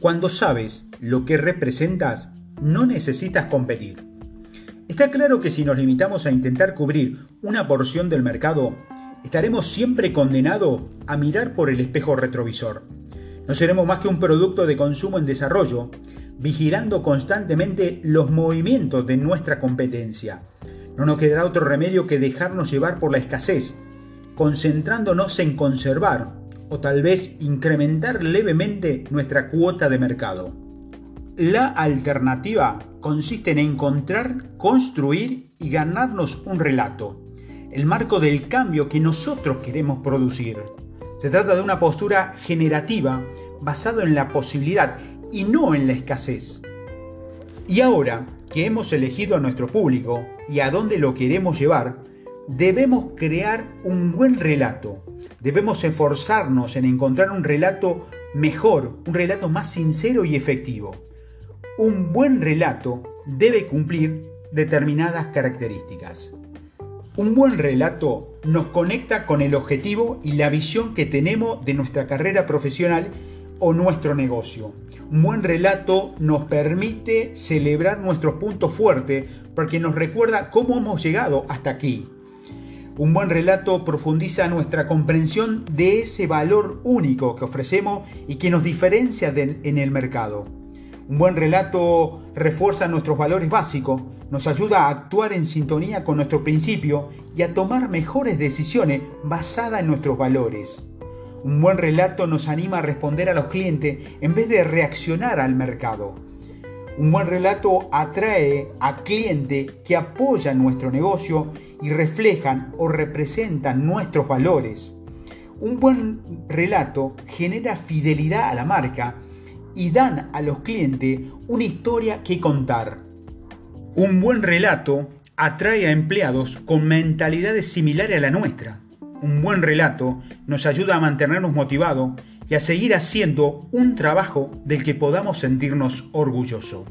Cuando sabes lo que representas, no necesitas competir. Está claro que si nos limitamos a intentar cubrir una porción del mercado, estaremos siempre condenados a mirar por el espejo retrovisor. No seremos más que un producto de consumo en desarrollo, vigilando constantemente los movimientos de nuestra competencia. No nos quedará otro remedio que dejarnos llevar por la escasez, concentrándonos en conservar o tal vez incrementar levemente nuestra cuota de mercado. La alternativa consiste en encontrar, construir y ganarnos un relato, el marco del cambio que nosotros queremos producir. Se trata de una postura generativa basada en la posibilidad y no en la escasez. Y ahora que hemos elegido a nuestro público y a dónde lo queremos llevar, debemos crear un buen relato. Debemos esforzarnos en encontrar un relato mejor, un relato más sincero y efectivo. Un buen relato debe cumplir determinadas características. Un buen relato nos conecta con el objetivo y la visión que tenemos de nuestra carrera profesional o nuestro negocio. Un buen relato nos permite celebrar nuestros puntos fuertes porque nos recuerda cómo hemos llegado hasta aquí. Un buen relato profundiza nuestra comprensión de ese valor único que ofrecemos y que nos diferencia en el mercado. Un buen relato refuerza nuestros valores básicos, nos ayuda a actuar en sintonía con nuestro principio y a tomar mejores decisiones basadas en nuestros valores. Un buen relato nos anima a responder a los clientes en vez de reaccionar al mercado. Un buen relato atrae a clientes que apoyan nuestro negocio y reflejan o representan nuestros valores. Un buen relato genera fidelidad a la marca y dan a los clientes una historia que contar. Un buen relato atrae a empleados con mentalidades similares a la nuestra un buen relato nos ayuda a mantenernos motivados y a seguir haciendo un trabajo del que podamos sentirnos orgullosos.